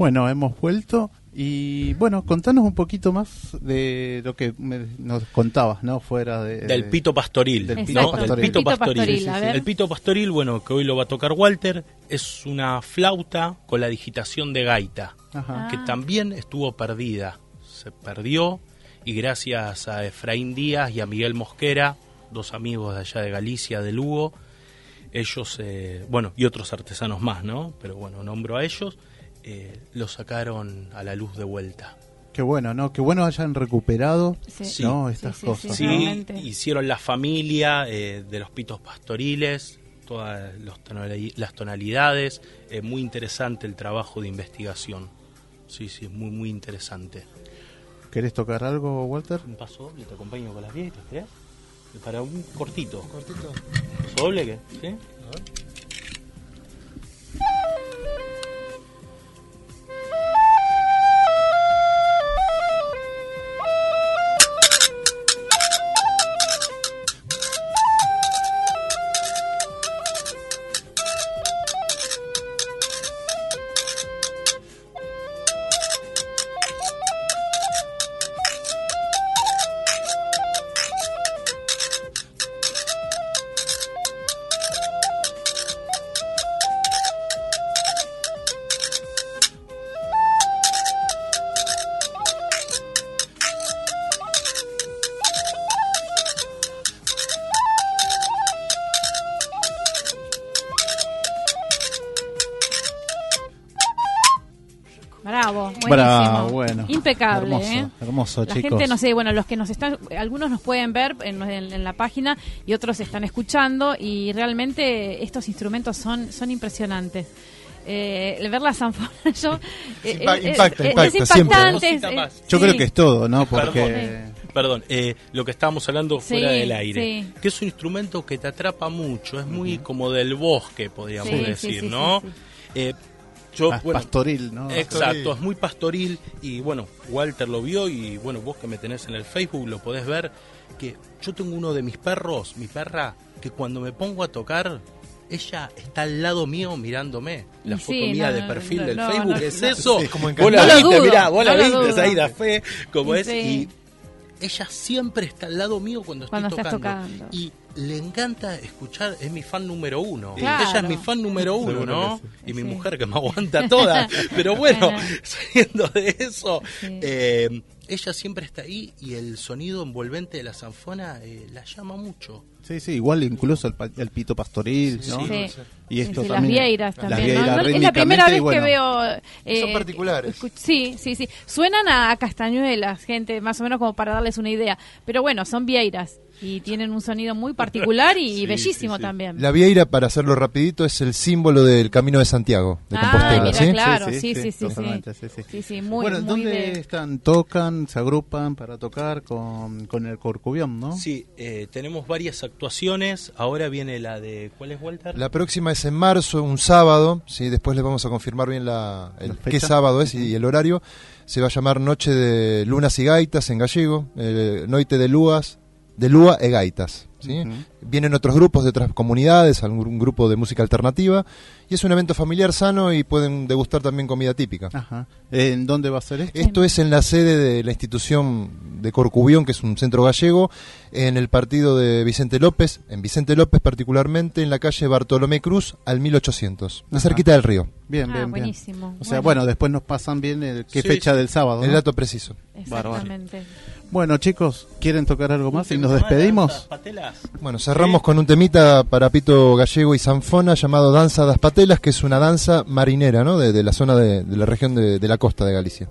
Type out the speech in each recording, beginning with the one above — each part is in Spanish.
Bueno, hemos vuelto y bueno, contanos un poquito más de lo que me- nos contabas, ¿no? Fuera de, Del pito pastoril. Del pito pastoril. pito Pito pastoril. ver. El pito pastoril, bueno, que hoy lo va a tocar Walter, es una flauta con la digitación de gaita, Ajá. que Ah. también estuvo perdida. Se perdió y gracias a Efraín Díaz y a Miguel Mosquera, dos amigos de allá de Galicia, de Lugo, ellos, eh, bueno, y otros artesanos más, ¿no? Pero bueno, nombro a ellos, eh, lo sacaron a la luz de vuelta. Qué bueno, ¿no? Qué bueno hayan recuperado, Sí. ¿no? Sí, Estas sí, sí, cosas. Sí, hicieron la familia eh, de los pitos pastoriles, todas los tonali- las tonalidades. eh, muy interesante el trabajo de investigación. Sí, sí, muy, muy interesante. ¿Querés tocar algo, Walter? Un paso doble, te acompaño con las viejas, ¿querés? Para un cortito. ¿Cortito? ¿Paso doble qué? ¿Sí? Bravo, Impecable, Hermoso, ¿eh? hermoso, La chicos. gente, no sé, bueno, los que nos están, algunos nos pueden ver en, en- en la página y otros están escuchando y realmente estos instrumentos son, son impresionantes. Eh, el ver la zanfona, yo... eh, Impa- es- impacta, es- impacta, es siempre. impactante. Es- Yo sí. creo que es todo, ¿no? Porque... Perdón. Perdón, eh, lo que estábamos hablando fuera Sí, del aire, sí. que es un instrumento que te atrapa mucho, es muy como del bosque, podríamos Sí, sí, decir, sí, ¿no? sí, sí. Eh, yo, Ah, bueno, pastoril, ¿no? Exacto, es muy pastoril y bueno, Walter lo vio y bueno, vos que me tenés en el Facebook lo podés ver que yo tengo uno de mis perros, mi perra, que cuando me pongo a tocar, ella está al lado mío mirándome. La foto mía no, de perfil no, del no, Facebook no, es no. eso. Sí, como vos la viste, mirá, vos no la viste, ahí da fe, como es. Sí. Ella siempre está al lado mío cuando estoy Cuando estás tocando. tocando. Y le encanta escuchar, es mi fan número uno. Claro. Ella es mi fan número uno, ¿no? Y mi Sí. mujer que me aguanta toda. Pero bueno, saliendo de eso, Sí. eh, ella siempre está ahí y el sonido envolvente de la zanfona eh, la llama mucho. Sí, sí, igual incluso el, pa- el pito pastoril, ¿no? Sí. Y esto Sí, también. las vieiras las también. vieiras ¿no? No, es la primera vez bueno, que veo. eh, Son particulares. escu- Sí, sí, sí. Suenan a, a castañuelas, gente, más o menos como para darles una idea. Pero bueno, son vieiras y tienen un sonido muy particular y Sí, bellísimo sí, sí. también. La vieira, para hacerlo rapidito, es el símbolo del Camino de Santiago, de Ah, Compostela, mira, ¿sí? claro, sí, sí, sí, sí. sí, sí. Sí, sí, muy, bueno, muy ¿dónde de- están? Tocan, se agrupan para tocar con, con el corcubión, ¿no? Sí, eh, tenemos varias actuaciones. Ahora viene la de. ¿Cuál es Walter? La próxima es en marzo, un sábado, ¿sí? después les vamos a confirmar bien la, el, La qué sábado es y, y el horario. Se va a llamar Noche de Lunas y Gaitas en gallego, eh, Noite de Luas, de Lua e Gaitas. ¿Sí? Ujú. Vienen otros grupos de otras comunidades, algún grupo de música alternativa, y es un evento familiar sano y pueden degustar también comida típica. Ajá. ¿En dónde va a ser esto? Esto es en la sede de la institución de Corcubión, que es un centro gallego, en el partido de Vicente López, en Vicente López particularmente, en la calle Bartolomé Cruz, al 1800, Ajá. cerquita del río. Bien, Ah, bien, bien. buenísimo. O sea, bueno, después nos pasan bien el, qué Sí, fecha sí. del sábado. El ¿no? dato preciso. Exactamente. Bueno, chicos, ¿quieren tocar algo más y nos ¿Las despedimos? patelas? Bueno, cerramos con un temita para Pito Gallego y Sanfona llamado Danza das Patelas, que es una danza marinera, ¿no? De, de la zona de, de la región de, de la costa de Galicia.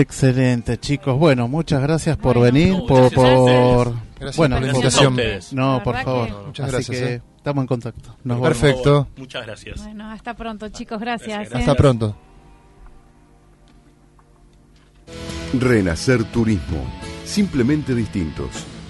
Excelente, chicos. Bueno, muchas gracias por Bueno, venir, no, por, por Gracias bueno, por la invitación. no, por favor. que- Muchas Así gracias, que eh. estamos en contacto. Nos. Perfecto. Muchas gracias. Bueno, hasta pronto, chicos. Gracias. Gracias, eh. Hasta pronto. Renacer Turismo. Simplemente distintos.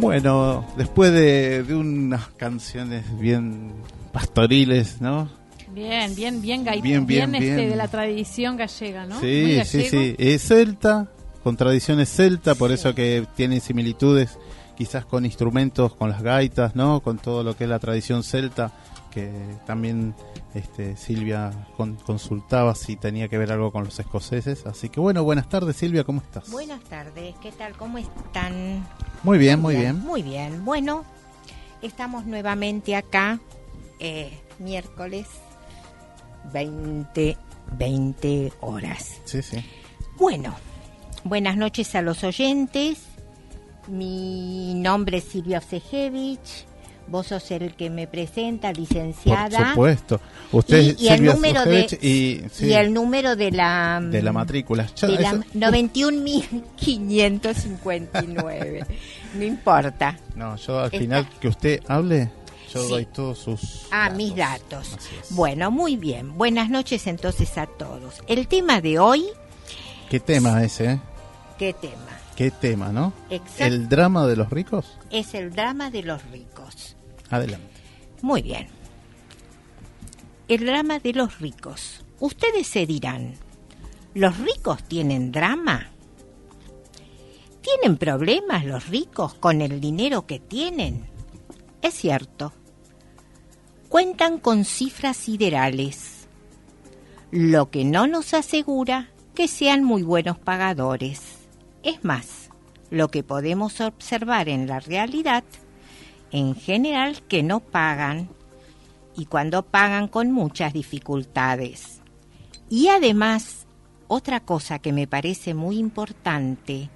Bueno, después de, de unas canciones bien pastoriles, ¿no? Bien, bien, bien, gai- Bien, bien, este, bien. de la tradición gallega, ¿no? Sí, sí, sí. Es celta, con tradiciones celta, por eso que tiene similitudes quizás con instrumentos, con las gaitas, ¿no? Con todo lo que es la tradición celta, que también este, Silvia con- consultaba si tenía que ver algo con los escoceses. Así que bueno, buenas tardes Silvia, ¿cómo estás? Buenas tardes, ¿qué tal? ¿Cómo están? Muy bien, muy bien. Muy bien. Bueno, estamos nuevamente acá, eh, miércoles 20, 20 horas. Sí, sí. Bueno, buenas noches a los oyentes. Mi nombre es Silvia Osejevich. Vos sos el que me presenta, Por licenciada. supuesto. Usted Y, y el número de y, sí, y el número de la de la matrícula. Ya, de la eso- 91.559. no importa. No, yo al Está- final que usted hable, yo Sí. doy todos sus Ah, mis datos. Es. Bueno, muy bien. Buenas noches entonces a todos. El tema de hoy, ¿Qué tema ese? eh? ¿qué tema? ¿Qué tema, no? Exacto. ¿El drama de los ricos? Es el drama de los ricos. Adelante. Muy bien. El drama de los ricos. Ustedes se dirán, ¿los ricos tienen drama? ¿Tienen problemas los ricos con el dinero que tienen? Es cierto. Cuentan con cifras siderales, lo que no nos asegura que sean muy buenos pagadores. Es más, lo que podemos observar en la realidad en general que no pagan y cuando pagan con muchas dificultades. Y además, otra cosa que me parece muy importante,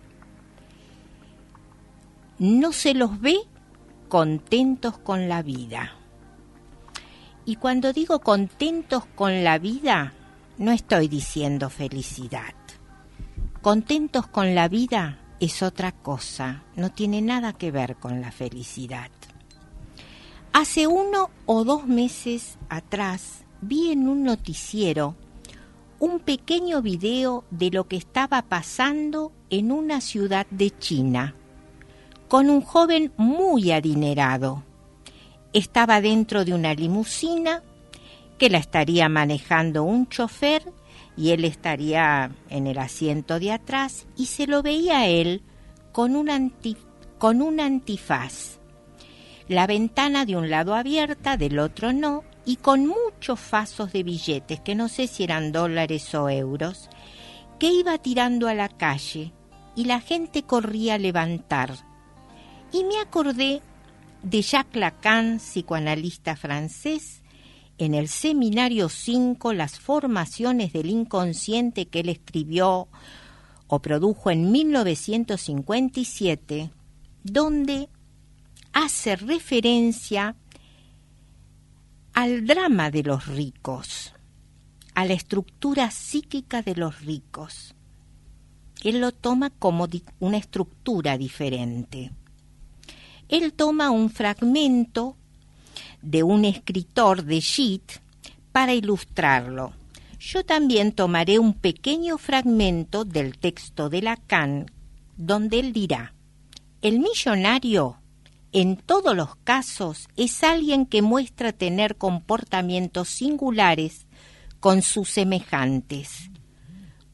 no se los ve contentos con la vida. Y cuando digo contentos con la vida, no estoy diciendo felicidad. Contentos con la vida es otra cosa, no tiene nada que ver con la felicidad. Hace uno o dos meses atrás vi en un noticiero un pequeño video de lo que estaba pasando en una ciudad de China, con un joven muy adinerado. Estaba dentro de una limusina que la estaría manejando un chofer y él estaría en el asiento de atrás y se lo veía a él con un, anti- con un antifaz. La ventana de un lado abierta, del otro no, y con muchos fasos de billetes, que no sé si eran dólares o euros, que iba tirando a la calle y la gente corría a levantar. Y me acordé de Jacques Lacan, psicoanalista francés, en el seminario 5, las formaciones del inconsciente que él escribió o produjo en 1957, donde hace referencia al drama de los ricos, a la estructura psíquica de los ricos. Él lo toma como una estructura diferente. Él toma un fragmento de un escritor de Shit para ilustrarlo. yo también tomaré un pequeño fragmento del texto de Lacan, donde él dirá, el millonario en todos los casos es alguien que muestra tener comportamientos singulares con sus semejantes.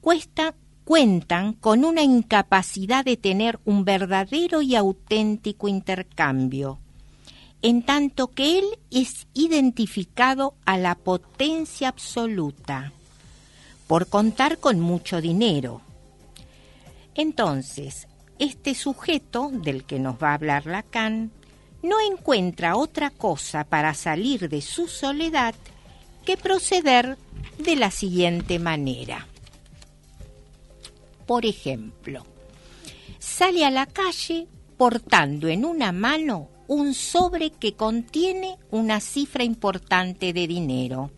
Cuesta, cuentan con una incapacidad de tener un verdadero y auténtico intercambio, en tanto que él es identificado a la potencia absoluta, por contar con mucho dinero. Entonces, este sujeto del que nos va a hablar Lacan no encuentra otra cosa para salir de su soledad que proceder de la siguiente manera. Por ejemplo, sale a la calle portando en una mano un sobre que contiene una cifra importante de dinero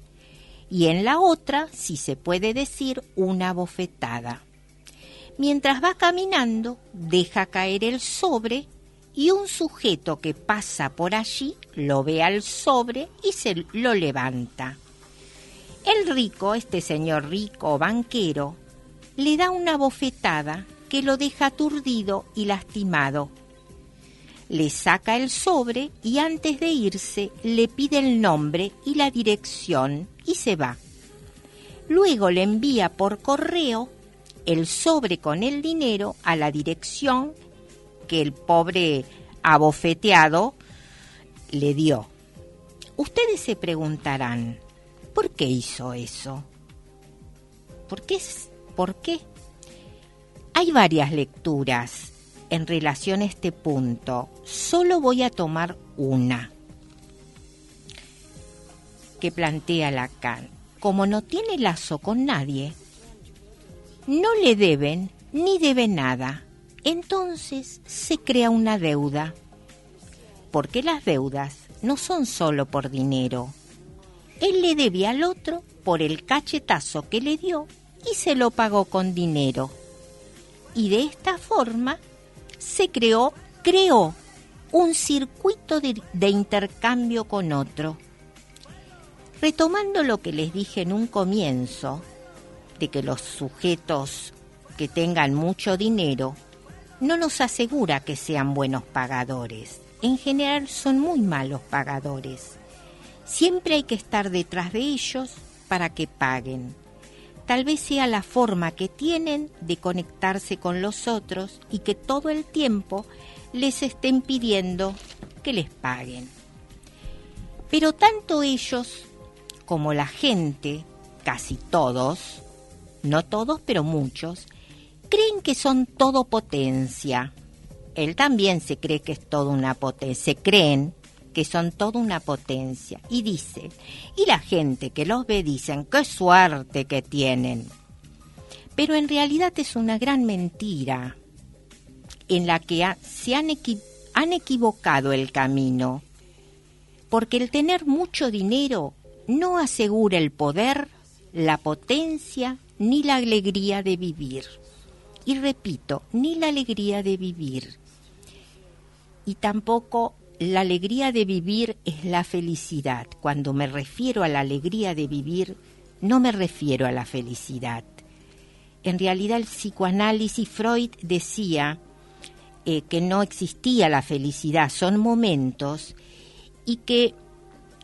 y en la otra, si se puede decir, una bofetada. Mientras va caminando, deja caer el sobre y un sujeto que pasa por allí lo ve al sobre y se lo levanta. El rico, este señor rico banquero, le da una bofetada que lo deja aturdido y lastimado. Le saca el sobre y antes de irse le pide el nombre y la dirección y se va. Luego le envía por correo el sobre con el dinero a la dirección que el pobre abofeteado le dio. Ustedes se preguntarán, ¿por qué hizo eso? ¿Por qué? ¿Por qué? Hay varias lecturas en relación a este punto. Solo voy a tomar una que plantea Lacan. Como no tiene lazo con nadie, no le deben ni debe nada. Entonces se crea una deuda. Porque las deudas no son solo por dinero. Él le debe al otro por el cachetazo que le dio y se lo pagó con dinero. Y de esta forma se creó, creó un circuito de, intercambio con otro. Retomando lo que les dije en un comienzo, de que los sujetos que tengan mucho dinero no nos asegura que sean buenos pagadores. En general son muy malos pagadores. Siempre hay que estar detrás de ellos para que paguen. Tal vez sea la forma que tienen de conectarse con los otros y que todo el tiempo les estén pidiendo que les paguen. Pero tanto ellos como la gente, casi todos, no todos, pero muchos, creen que son todo potencia. Él también se cree que es toda una potencia, se creen que son toda una potencia. Y dice, y la gente que los ve dicen, qué suerte que tienen. Pero en realidad es una gran mentira en la que se han, han equivocado el camino, porque el tener mucho dinero no asegura el poder, la potencia ni la alegría de vivir. Y repito, ni la alegría de vivir. Y tampoco la alegría de vivir es la felicidad. Cuando me refiero a la alegría de vivir, no me refiero a la felicidad. En realidad el psicoanálisis Freud decía eh, que no existía la felicidad, son momentos y que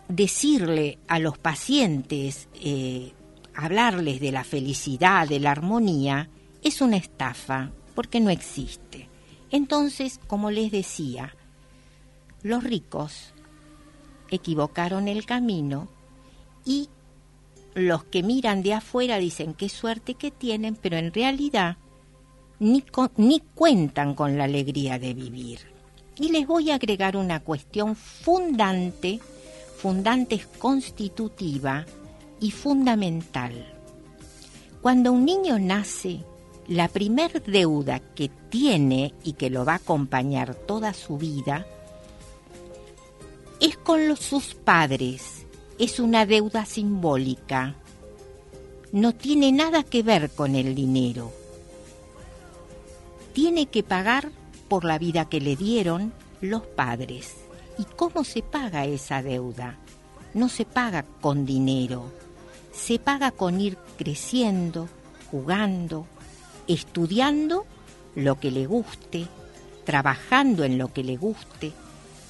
decirle a los pacientes eh, hablarles de la felicidad, de la armonía, es una estafa, porque no existe. Entonces, como les decía, los ricos equivocaron el camino y los que miran de afuera dicen qué suerte que tienen, pero en realidad ni, ni cuentan con la alegría de vivir. Y les voy a agregar una cuestión fundante, fundante constitutiva, y fundamental. Cuando un niño nace, la primer deuda que tiene y que lo va a acompañar toda su vida es con los, sus padres. Es una deuda simbólica. No tiene nada que ver con el dinero. Tiene que pagar por la vida que le dieron los padres. ¿Y cómo se paga esa deuda? No se paga con dinero se paga con ir creciendo, jugando, estudiando lo que le guste, trabajando en lo que le guste,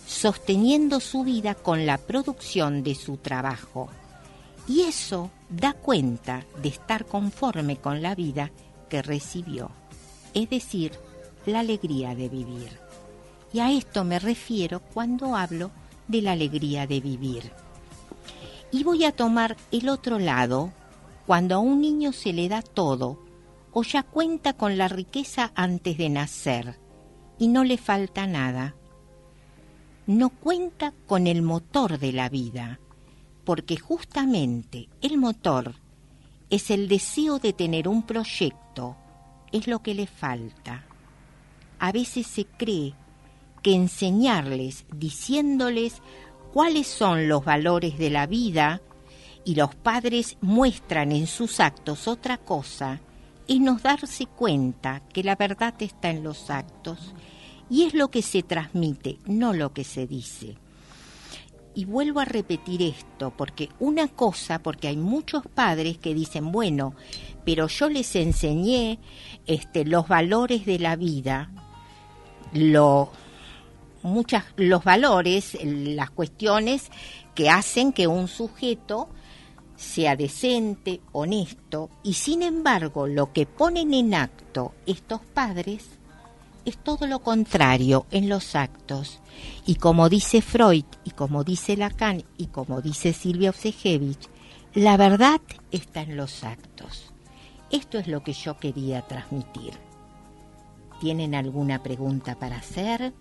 sosteniendo su vida con la producción de su trabajo. Y eso da cuenta de estar conforme con la vida que recibió, es decir, la alegría de vivir. Y a esto me refiero cuando hablo de la alegría de vivir. Y voy a tomar el otro lado, cuando a un niño se le da todo, o ya cuenta con la riqueza antes de nacer, y no le falta nada. No cuenta con el motor de la vida, porque justamente el motor es el deseo de tener un proyecto, es lo que le falta. A veces se cree que enseñarles diciéndoles cuáles son los valores de la vida y los padres muestran en sus actos otra cosa, es nos darse cuenta que la verdad está en los actos y es lo que se transmite, no lo que se dice. Y vuelvo a repetir esto, porque una cosa, porque hay muchos padres que dicen, bueno, pero yo les enseñé este, los valores de la vida, lo, muchas, los valores, las cuestiones que hacen que un sujeto sea decente, honesto, y sin embargo lo que ponen en acto estos padres es todo lo contrario en los actos. Y como dice Freud, y como dice Lacan, y como dice Silvia Osejevich, la verdad está en los actos. Esto es lo que yo quería transmitir. ¿Tienen alguna pregunta para hacer?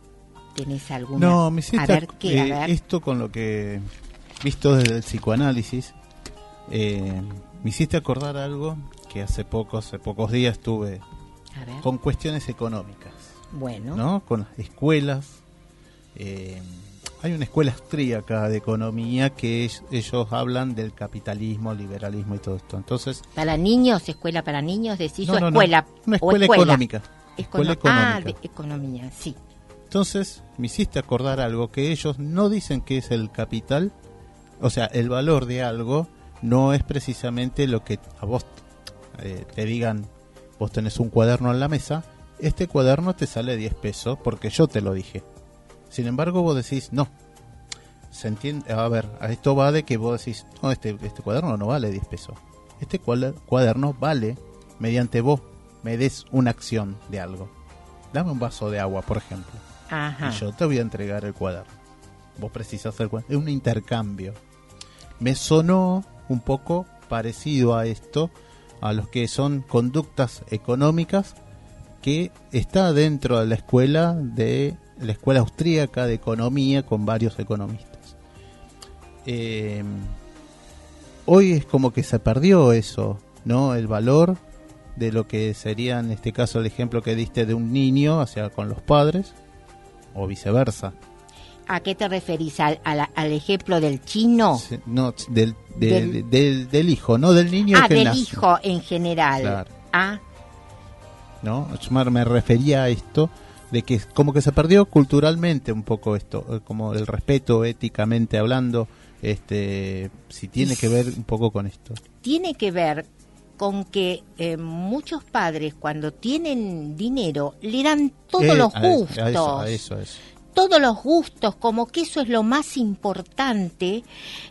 ¿Tenés alguna? No, me hiciste a ver, ¿qué? A eh, esto con lo que visto desde el psicoanálisis, eh, me hiciste acordar algo que hace pocos, hace pocos días tuve con cuestiones económicas, Bueno, ¿no? Con las escuelas. eh, hay una escuela austríaca de economía que es- ellos hablan del capitalismo, liberalismo y todo esto. Entonces, para niños, escuela para niños, decís no, no, no, escuela. una o escuela, económica. Escuela Econo- Ah, económica. de economía, sí. Entonces, me hiciste acordar algo que ellos no dicen que es el capital, o sea, el valor de algo no es precisamente lo que a vos eh, te digan, vos tenés un cuaderno en la mesa, este cuaderno te sale 10 pesos porque yo te lo dije. Sin embargo, vos decís, no. Se entiende, a ver, a esto va de que vos decís, no, este, este cuaderno no vale 10 pesos. Este cuaderno vale mediante vos me des una acción de algo. Dame un vaso de agua, por ejemplo Ajá. y yo te voy a entregar el cuaderno. Vos precisas el cuaderno. Es un intercambio. Me sonó un poco parecido a esto, a los que son conductas económicas que está dentro de la escuela de la escuela austríaca de economía con varios economistas. Eh, hoy es como que se perdió eso, ¿no? El valor de lo que sería en este caso el ejemplo que diste de un niño hacia con los padres o viceversa. ¿A qué te referís? ¿Al, al- al ejemplo del chino? No, del, de- Del- de- del, del hijo, no del niño ah, que del nace, hijo en general. Claro. Ah, ¿no? Yo me- refería a esto de que como que se perdió culturalmente un poco esto, eh, como el respeto éticamente hablando, este si tiene que ver un poco con esto. tiene que ver con que eh, muchos padres cuando tienen dinero le dan todos Eh, los gustos. A, eso, a eso, a eso. todos los gustos, como que eso es lo más importante,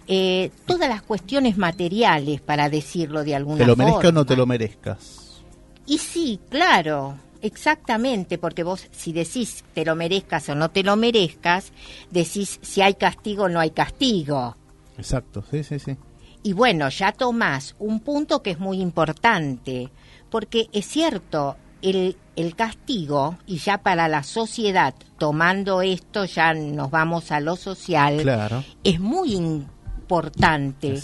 eh, todas las cuestiones materiales, para decirlo de alguna Te lo forma. merezca o no te lo merezcas. Y sí, claro, exactamente, porque vos si decís te lo merezcas o no te lo merezcas, decís si hay castigo o no hay castigo. Exacto, sí, sí, sí. Y bueno, ya tomás un punto que es muy importante, porque es cierto, el, el castigo, y ya para la sociedad, tomando esto, ya nos vamos a lo social, Claro. es muy importante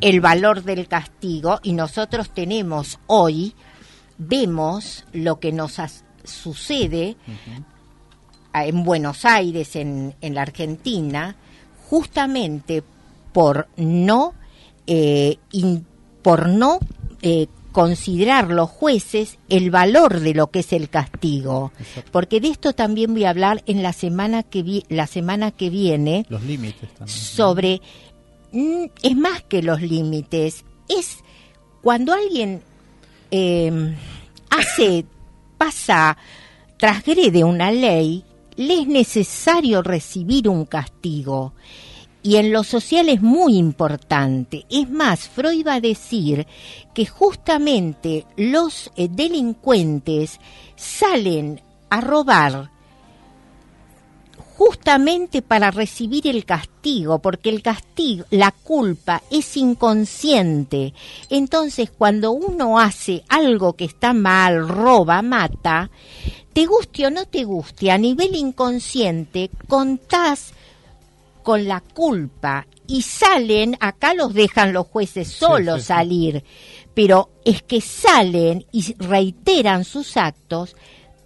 el valor del castigo y nosotros tenemos hoy, vemos lo que nos sucede en Buenos Aires, en, en la Argentina, justamente por no, eh, in- por no eh, considerar los jueces el valor de lo que es el castigo. Porque de esto también voy a hablar en la semana que, vi- la semana que viene Los límites también. sobre mm, es más que los límites es cuando alguien eh, hace, pasa, transgrede una ley, le es necesario recibir un castigo. Y en lo social es muy importante. Es más, Freud va a decir que justamente los eh, delincuentes salen a robar justamente para recibir el castigo, porque el castigo, la culpa es inconsciente. Entonces, cuando uno hace algo que está mal, roba, mata, te guste o no te guste, a nivel inconsciente, contás con la culpa y salen, acá los dejan los jueces solos sí, sí. salir, pero es que salen y reiteran sus actos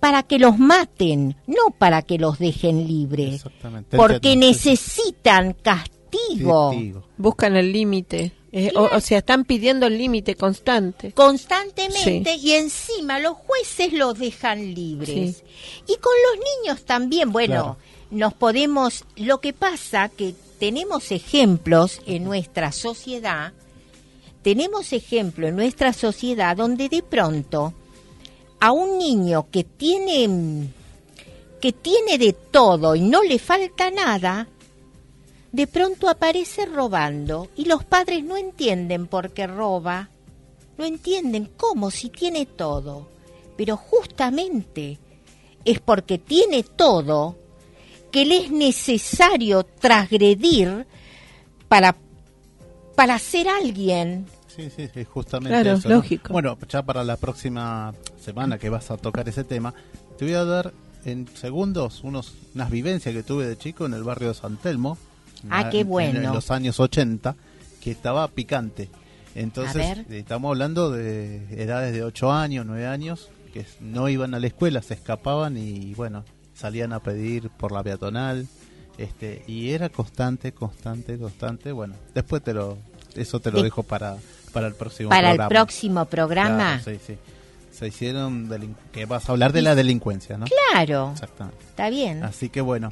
para que los maten, no para que los dejen libres, Exactamente. porque necesitan castigo. Castigo. Buscan el límite. Eh, o, o sea, están pidiendo el límite constante. constantemente y encima los jueces los dejan libres. Y con los niños también, bueno, Claro. nos podemos, lo que pasa que tenemos ejemplos en nuestra sociedad, tenemos ejemplo en nuestra sociedad donde de pronto a un niño que tiene que tiene de todo y no le falta nada, de pronto aparece robando y los padres no entienden por qué roba, no entienden cómo si tiene todo, pero justamente es porque tiene todo que le es necesario transgredir para para ser alguien. Sí, sí, sí, justamente Claro, eso, ¿no? lógico. Bueno, ya para la próxima semana que vas a tocar ese tema, te voy a dar en segundos unos, unas vivencias que tuve de chico en el barrio de San Telmo. Ah, en- qué en- bueno. En, los años 80, que estaba picante. Entonces, eh, estamos hablando de edades de 8 años, 9 años, que no iban a la escuela, se escapaban y, bueno, salían a pedir por la peatonal. Este, y era constante, constante, constante. Bueno, después te lo, eso te lo De- dejo para, para el próximo para el programa. próximo programa. Claro, sí, sí. Se hicieron que vas a hablar de la delincuencia, ¿no? Claro, Exactamente. está bien. Así que bueno.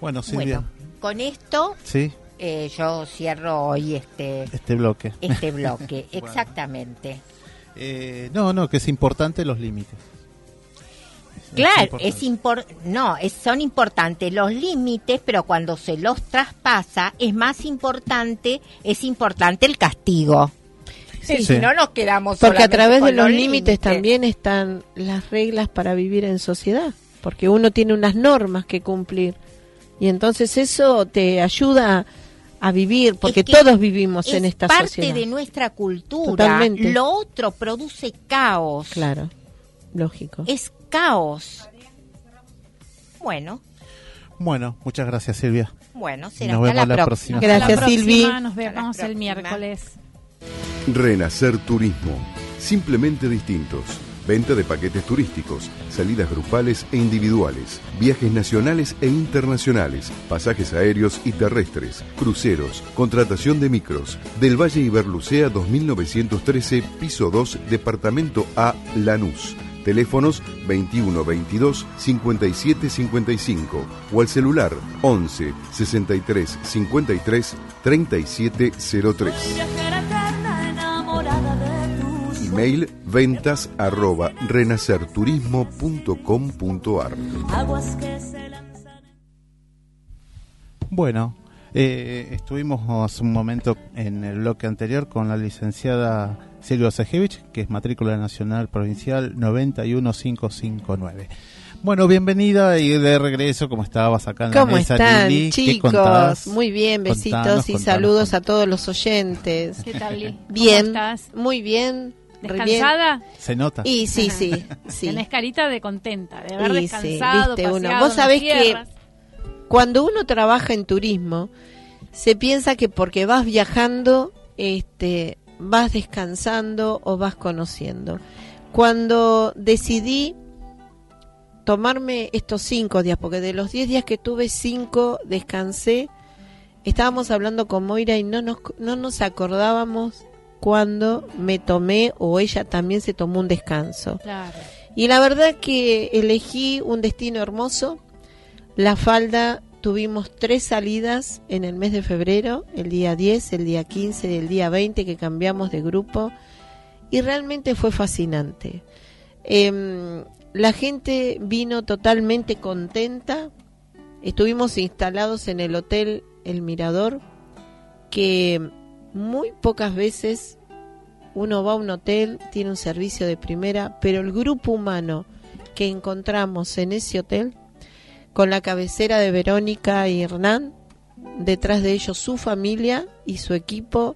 Bueno, Silvia, Bueno, con esto sí, eh, yo cierro hoy este este bloque. este bloque. Exactamente. Eh, no, no, que es importante los límites. Claro, importante. es impor no, es- son importantes los límites, pero cuando se los traspasa es más importante, es importante el castigo. Sí. Si no nos quedamos Porque a través de los límites también están las reglas para vivir en sociedad. Porque uno tiene unas normas que cumplir. Y entonces eso te ayuda a vivir, porque Es que todos vivimos en es esta parte sociedad. de nuestra cultura. Totalmente. Lo otro produce caos. Claro, lógico. Es caos. Bueno, Bueno, muchas gracias, Silvia. bueno, será Nos hasta vemos la, la próxima. próxima. Gracias, Hasta la próxima, Silvi. Nos vemos el miércoles. Renacer Turismo. Simplemente distintos. Venta de paquetes turísticos, salidas grupales e individuales, viajes nacionales e internacionales, pasajes aéreos y terrestres, cruceros, contratación de micros. Del Valle Iberlucea 2913, piso 2, departamento A, Lanús. Teléfonos 21 22 57 55 o al celular 11 63 53 37 03. Email ventas arroba renacerturismo.com.ar Bueno, eh, estuvimos hace un momento en el bloque anterior con la licenciada Silvia Sejevich, que es matrícula nacional provincial 91559. Bueno, bienvenida y de regreso, como estabas acá en la ¿Cómo mesa, están, chicos? Muy bien, besitos Contanos, y contanos, saludos contanos. a todos los oyentes. ¿Qué tal, Li? ¿Cómo Bien, estás? muy bien. bien. ¿Descansada? Se nota. Y sí, sí, sí. Tenés carita de contenta, de haber Y sí, descansado, viste uno. Vos sabés que tierras. Cuando uno trabaja en turismo, se piensa que porque vas viajando, este, vas descansando o vas conociendo. Cuando decidí tomarme estos cinco días, porque de los diez días que tuve, cinco descansé, estábamos hablando con Moira y no nos, no nos acordábamos cuando me tomé o ella también se tomó un descanso. Claro. Y la verdad que elegí un destino hermoso. La falda tuvimos tres salidas en el mes de febrero, el día 10, el día 15 y el día 20 que cambiamos de grupo y realmente fue fascinante. Em, la gente vino totalmente contenta. Estuvimos instalados en el hotel El Mirador, que muy pocas veces uno va a un hotel, tiene un servicio de primera, pero el grupo humano que encontramos en ese hotel, con la cabecera de Verónica y Hernán, detrás de ellos su familia y su equipo,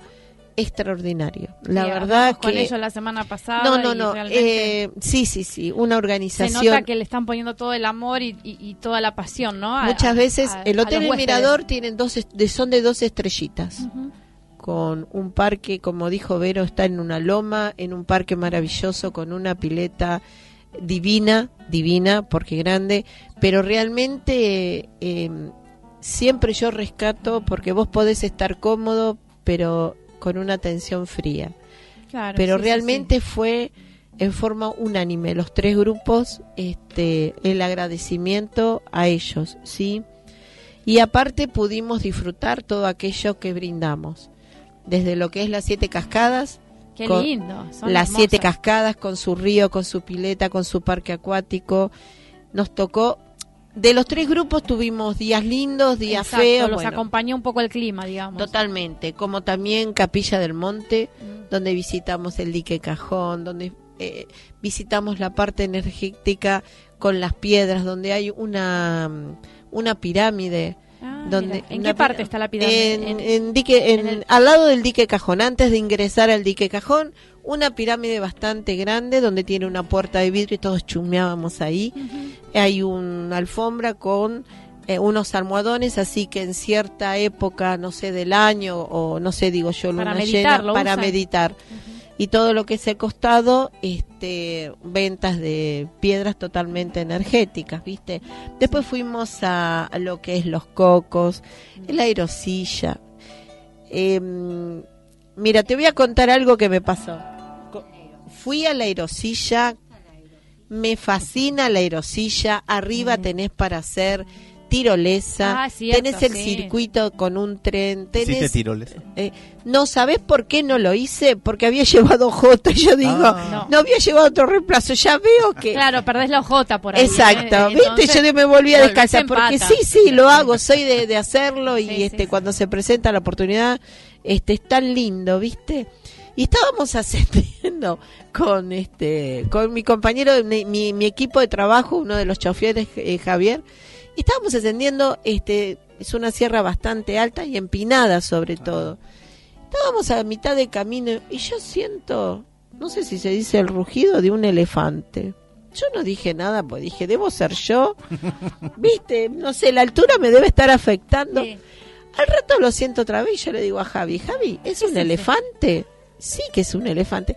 extraordinario. La Sí, verdad que... con ellos la semana pasada. No, no, no. eh, sí, sí, sí. Una se organización. nota que le están poniendo todo el amor y, y- y toda la pasión, ¿no? A- Muchas veces a- el Hotel El. Mirador tienen dos, son de dos estrellitas. Con un parque, como dijo Vero, está en una loma, en un parque maravilloso, con una pileta divina, divina, porque grande, pero realmente eh, siempre yo rescato, porque vos podés estar cómodo, pero con una atención fría. Claro, pero sí, sí, realmente fue en forma unánime los tres grupos este el agradecimiento a ellos sí y aparte pudimos disfrutar todo aquello que brindamos desde lo que es las siete cascadas. Qué lindo. son las siete cascadas con su río con su pileta con su parque acuático nos tocó de los tres grupos tuvimos días lindos días Exacto, feos Los bueno, acompañó un poco el clima, digamos. Totalmente, como también Capilla del Monte, Mm. donde visitamos el dique Cajón, donde eh, visitamos la parte energética con las piedras, donde hay una, una pirámide. Ah, donde, mira. ¿En qué parte está la pirámide? En, En- en dique, en- en el- Al lado del dique Cajón, antes de ingresar al dique Cajón, una pirámide bastante grande donde tiene una puerta de vidrio y todos chumeábamos ahí. Hay una alfombra con eh, unos almohadones, así que en cierta época, no sé, del año o no sé, digo yo, Para luna meditar, llena, ¿lo para usan? meditar. Y todo lo que es el costado, este, ventas de piedras totalmente energéticas, ¿viste? Después fuimos a, a lo que es los cocos, la aerosilla. Em, mira, te voy a contar algo que me pasó. Fui a la aerosilla, me fascina la aerosilla, arriba tenés para hacer tirolesa, Ah, cierto, tenés el sí. circuito con un tren, ¿Hiciste tenés... tiroles? eh, no, ¿sabés por qué no lo hice? Porque había llevado J y yo digo, Ah. no. No. había llevado otro reemplazo, ya veo que... Claro, perdés la ojota por ahí. Exacto, ¿eh? viste, Entonces, yo me volví a descansar porque sí, sí, lo hago, soy de, de hacerlo y Sí, este sí. cuando se presenta la oportunidad, este es tan lindo, ¿viste? Y estábamos ascendiendo con este con mi compañero, mi, mi, mi equipo de trabajo, uno de los choferes, eh, Javier, y estábamos ascendiendo, este es una sierra bastante alta y empinada sobre todo. Estábamos a mitad de camino y yo siento, no sé si se dice el rugido de un elefante. Yo no dije nada, pues dije, debo ser yo. Viste, no sé, la altura me debe estar afectando. Sí. Al rato lo siento otra vez y yo le digo a Javi, Javi, ¿es un elefante? Sí que es un elefante.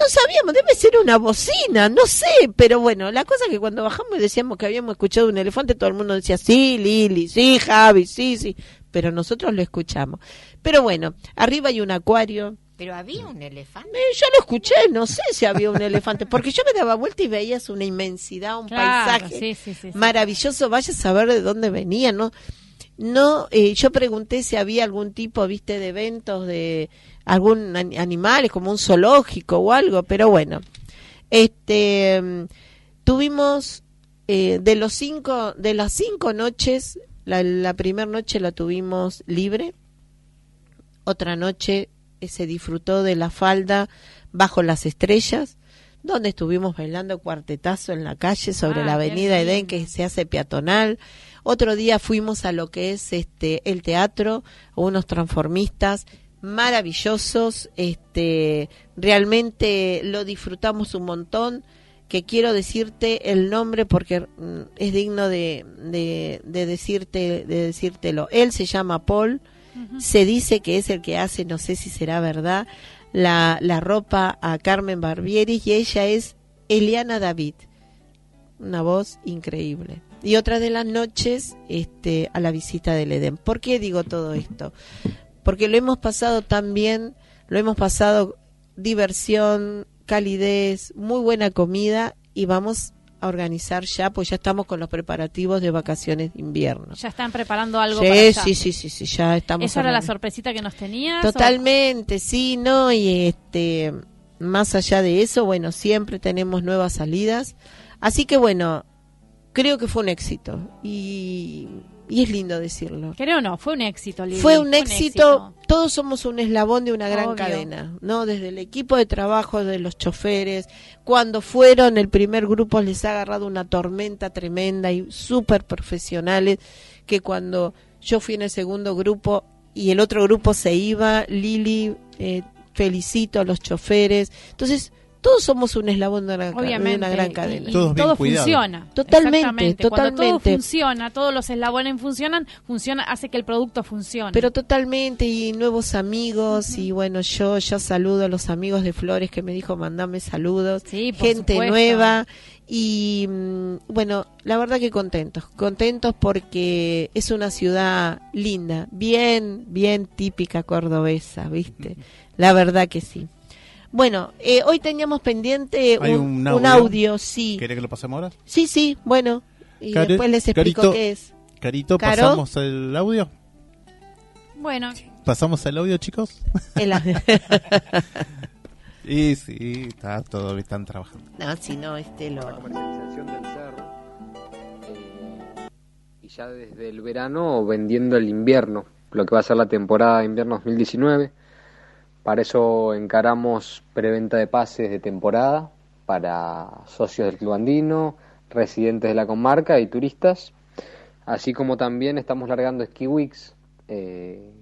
No sabíamos, debe ser una bocina, no sé, pero bueno, la cosa es que cuando bajamos y decíamos que habíamos escuchado un elefante, todo el mundo decía, sí, Lili, sí, Javi, sí, sí, pero nosotros lo escuchamos. Pero bueno, arriba hay un acuario, Pero había un elefante. eh, yo lo escuché, no sé si había un elefante, porque yo me daba vuelta y veías una inmensidad, un Claro, paisaje sí, sí, sí, sí. maravilloso, vaya a saber de dónde venía, ¿no? No, eh, yo pregunté si había algún tipo, viste, de eventos de algún an- animales, como un zoológico o algo, pero bueno. Este, tuvimos eh, de los cinco, de las cinco noches, la, la primera noche la tuvimos libre, otra noche eh, se disfrutó de la falda bajo las estrellas, donde estuvimos bailando cuartetazo en la calle sobre Ah, la avenida Edén que se hace peatonal. Otro día fuimos a lo que es este el teatro, unos transformistas maravillosos, este realmente lo disfrutamos un montón que quiero decirte el nombre porque mm, es digno de, de, de decirte de decírtelo. Él se llama Paul, se dice que es el que hace, no sé si será verdad, la, la ropa a Carmen Barbieri y ella es Eliana David. Una voz increíble. Y otra de las noches este, a la visita del Edén. ¿Por qué digo todo esto? Porque lo hemos pasado tan bien, lo hemos pasado diversión, calidez, muy buena comida y vamos a organizar ya, pues ya estamos con los preparativos de vacaciones de invierno. Ya están preparando algo Sí, para allá. sí, sí, sí, sí, ya estamos. ¿Esa era la sorpresita que nos tenías? Totalmente, sí, no, y este, más allá de eso, bueno, siempre tenemos nuevas salidas. Así que bueno, creo que fue un éxito y, y es lindo decirlo. O- Creo no, fue un éxito, Lili. Fue un éxito, todos somos un eslabón de una gran cadena, ¿no? Desde el equipo de trabajo, de los choferes, cuando fueron el primer grupo les ha agarrado una tormenta tremenda y súper profesionales, que cuando yo fui en el segundo grupo y el otro grupo se iba, Lili, eh, felicito a los choferes, entonces todos somos un eslabón de una, de gran cadena. y Todos bien todo funciona. Totalmente, Exactamente. Cuando todo totalmente. funciona, todos los eslabones funcionan, funciona, hace que el producto funcione. Pero totalmente, y nuevos amigos, y bueno, yo ya saludo a los amigos de Flores que me dijo mandame saludos, Sí, por gente supuesto. nueva, y mm, bueno, la verdad que contentos, contentos porque es una ciudad linda, bien, bien típica cordobesa, ¿viste? La verdad que sí. Bueno, eh, hoy teníamos pendiente Hay un, audio. audio, sí. ¿Quiere que lo pasemos ahora? Sí, sí, bueno, y Care- después les explico Carito. qué es. Carito, Caro. ¿pasamos el audio? Bueno, ¿Pasamos el audio, chicos? El- Y sí, está todo, están trabajando. no, si no, este lo... la comercialización del cerro eh, y ya desde el verano vendiendo el invierno, lo que va a ser la temporada de invierno 2019. Para eso encaramos preventa de pases de temporada para socios del Club Andino, residentes de la comarca y turistas, así como también estamos largando Ski Weeks, eh,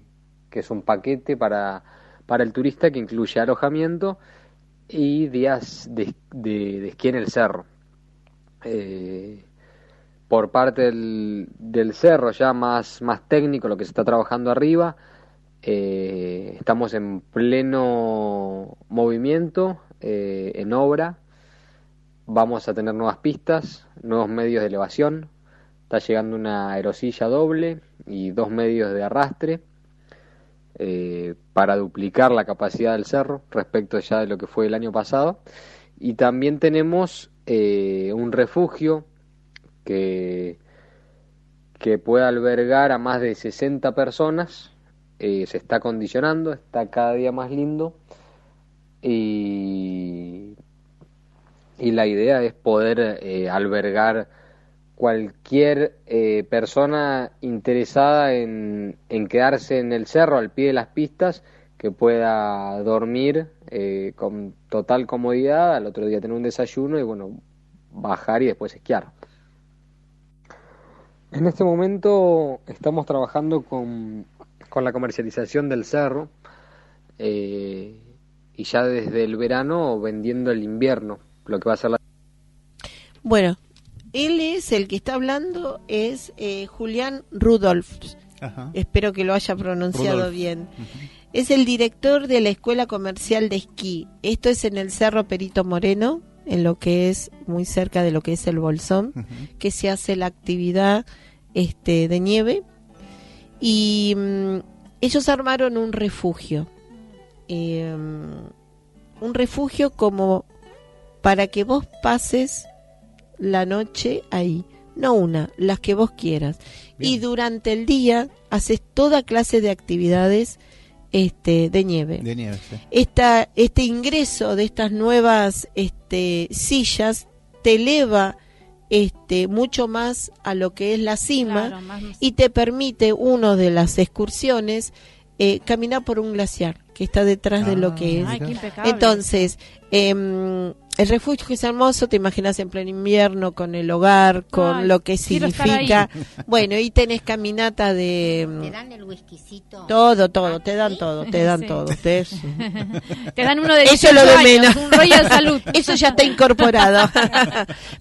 que es un paquete para, para el turista que incluye alojamiento y días de, de- esquí en el cerro. Eh, por parte del, del cerro, ya más, más técnico, lo que se está trabajando arriba, eh, estamos en pleno movimiento, eh, en obra. Vamos a tener nuevas pistas, nuevos medios de elevación. Está llegando una aerosilla doble y dos medios de arrastre eh, para duplicar la capacidad del cerro respecto ya de lo que fue el año pasado. Y también tenemos un refugio que, que puede albergar a más de 60 personas. Eh, se está condicionando, está cada día más lindo. Y, y la idea es poder eh, albergar cualquier eh, persona interesada en, en quedarse en el cerro al pie de las pistas que pueda dormir con total comodidad, al otro día tener un desayuno y bueno, bajar y después esquiar. En este momento estamos trabajando con, con la comercialización del cerro eh, y ya desde el verano vendiendo el invierno, lo que va a ser la... Bueno, él es el que está hablando, es eh, Julián Rudolf. Ajá. Espero que lo haya pronunciado Rudolf. bien. Es el director de la Escuela Comercial de Esquí. Esto es en el Cerro Perito Moreno, en lo que es muy cerca de lo que es el Bolsón, que se hace la actividad este, de nieve. Y mm, ellos armaron un refugio. Eh, un refugio como para que vos pases la noche ahí. No una, las que vos quieras. Y durante el día haces toda clase de actividades este, de nieve. De nieve, sí. Esta, este ingreso de estas nuevas este, sillas te eleva este, mucho más a lo que es la cima claro, más- y te permite, uno de las excursiones, eh, caminar por un glaciar que está detrás de lo Ah, que es. Ay, qué impecable. Entonces, em, el refugio es hermoso, te imaginas en pleno invierno, con el hogar, con Ay, lo que significa. Bueno, y tenés caminata de... ¿Te dan el whiskycito? Todo, todo, te dan todo, te dan Sí. todo. te- Te dan uno de Eso es lo 18 de años, menos. un Royal Salud. Eso ya está incorporado.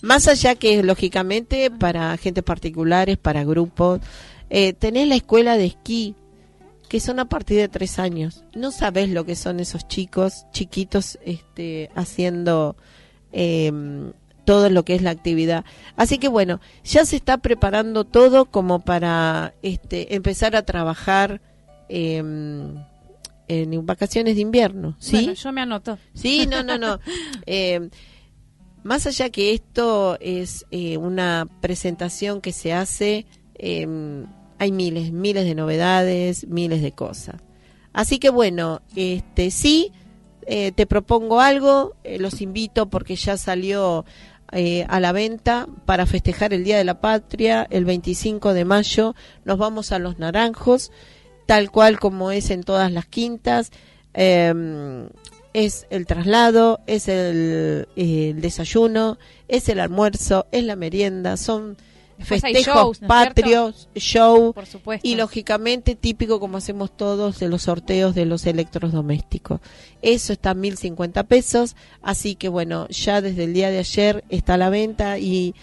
Más allá que, lógicamente, para agentes particulares, para grupos, eh, tenés la escuela de esquí, que son a partir de tres años. No sabés lo que son esos chicos, chiquitos, este, haciendo eh, todo lo que es la actividad. Así que bueno, ya se está preparando todo como para este, empezar a trabajar eh, en vacaciones de invierno. ¿sí? Bueno, yo me anoto. Sí, no, no, no. Eh, más allá que esto es eh, una presentación que se hace, em, hay miles, miles de novedades, miles de cosas. Así que bueno, este sí, eh, te propongo algo, eh, los invito porque ya salió eh, a la venta para festejar el Día de la Patria, el 25 de mayo, nos vamos a Los Naranjos, tal cual como es en todas las quintas. Em, es el traslado, es el, el desayuno, es el almuerzo, es la merienda, son Después festejos shows, ¿no es patrios, show Por supuesto. y lógicamente típico como hacemos todos de los sorteos de los electrodomésticos. Eso está a 1050 pesos, así que bueno, ya desde el día de ayer está a la venta y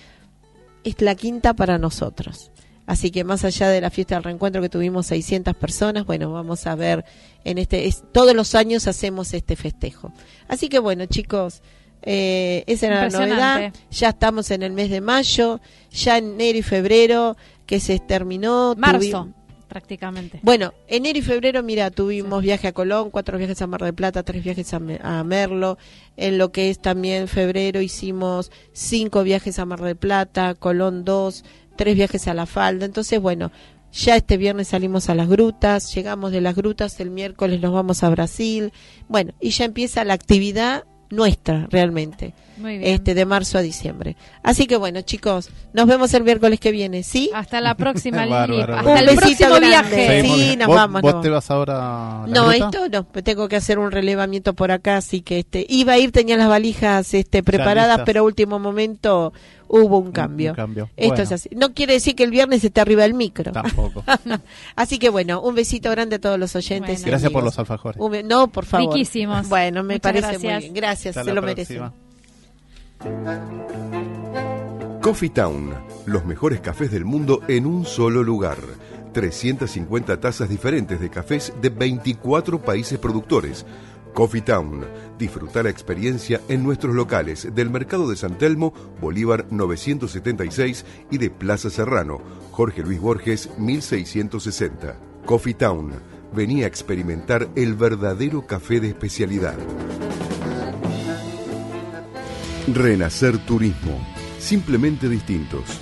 es la quinta para nosotros. Así que más allá de la fiesta del reencuentro que tuvimos 600 personas, bueno, vamos a ver en este es, todos los años hacemos este festejo. Así que bueno, chicos, eh, esa era la novedad. Ya estamos en el mes de mayo, ya enero y febrero que se terminó. Marzo, prácticamente. bueno, enero y febrero, mira, tuvimos viaje a Colón, cuatro viajes a Mar del Plata, tres viajes a, Me- a Merlo. En lo que es también febrero hicimos cinco viajes a Mar del Plata, Colón dos, tres viajes a La Falda. Entonces, bueno, ya este viernes salimos a las grutas, llegamos de las grutas, el miércoles nos vamos a Brasil. Bueno, y ya empieza la actividad nuestra realmente, Muy bien. este de marzo a diciembre. Así que bueno, chicos, nos vemos el miércoles que viene, ¿sí? Hasta la próxima, Lili. Hasta Un el próximo grande. viaje. Sí, nos ¿Vos, vamos, ¿Vos nos te vas ahora a la No, esto no, tengo que hacer un relevamiento por acá, así que este iba a ir, tenía las valijas este preparadas, pero a último momento hubo un cambio. Un cambio. Esto Bueno. es así. No quiere decir que el viernes esté arriba el micro. Tampoco. así que bueno, un besito grande a todos los oyentes. Bueno. Gracias por los alfajores. Un no, por favor. Riquísimos. Bueno, me Muchas parece gracias. muy bien. Gracias, Hasta se la lo merecen. próxima. Coffee Town, los mejores cafés del mundo en un solo lugar. 350 tazas diferentes de cafés de 24 países productores. Coffee Town, disfruta la experiencia en nuestros locales del Mercado de San Telmo, Bolívar 976 y de Plaza Serrano, Jorge Luis Borges 1660. Coffee Town, venía a experimentar el verdadero café de especialidad. Renacer Turismo. Simplemente distintos.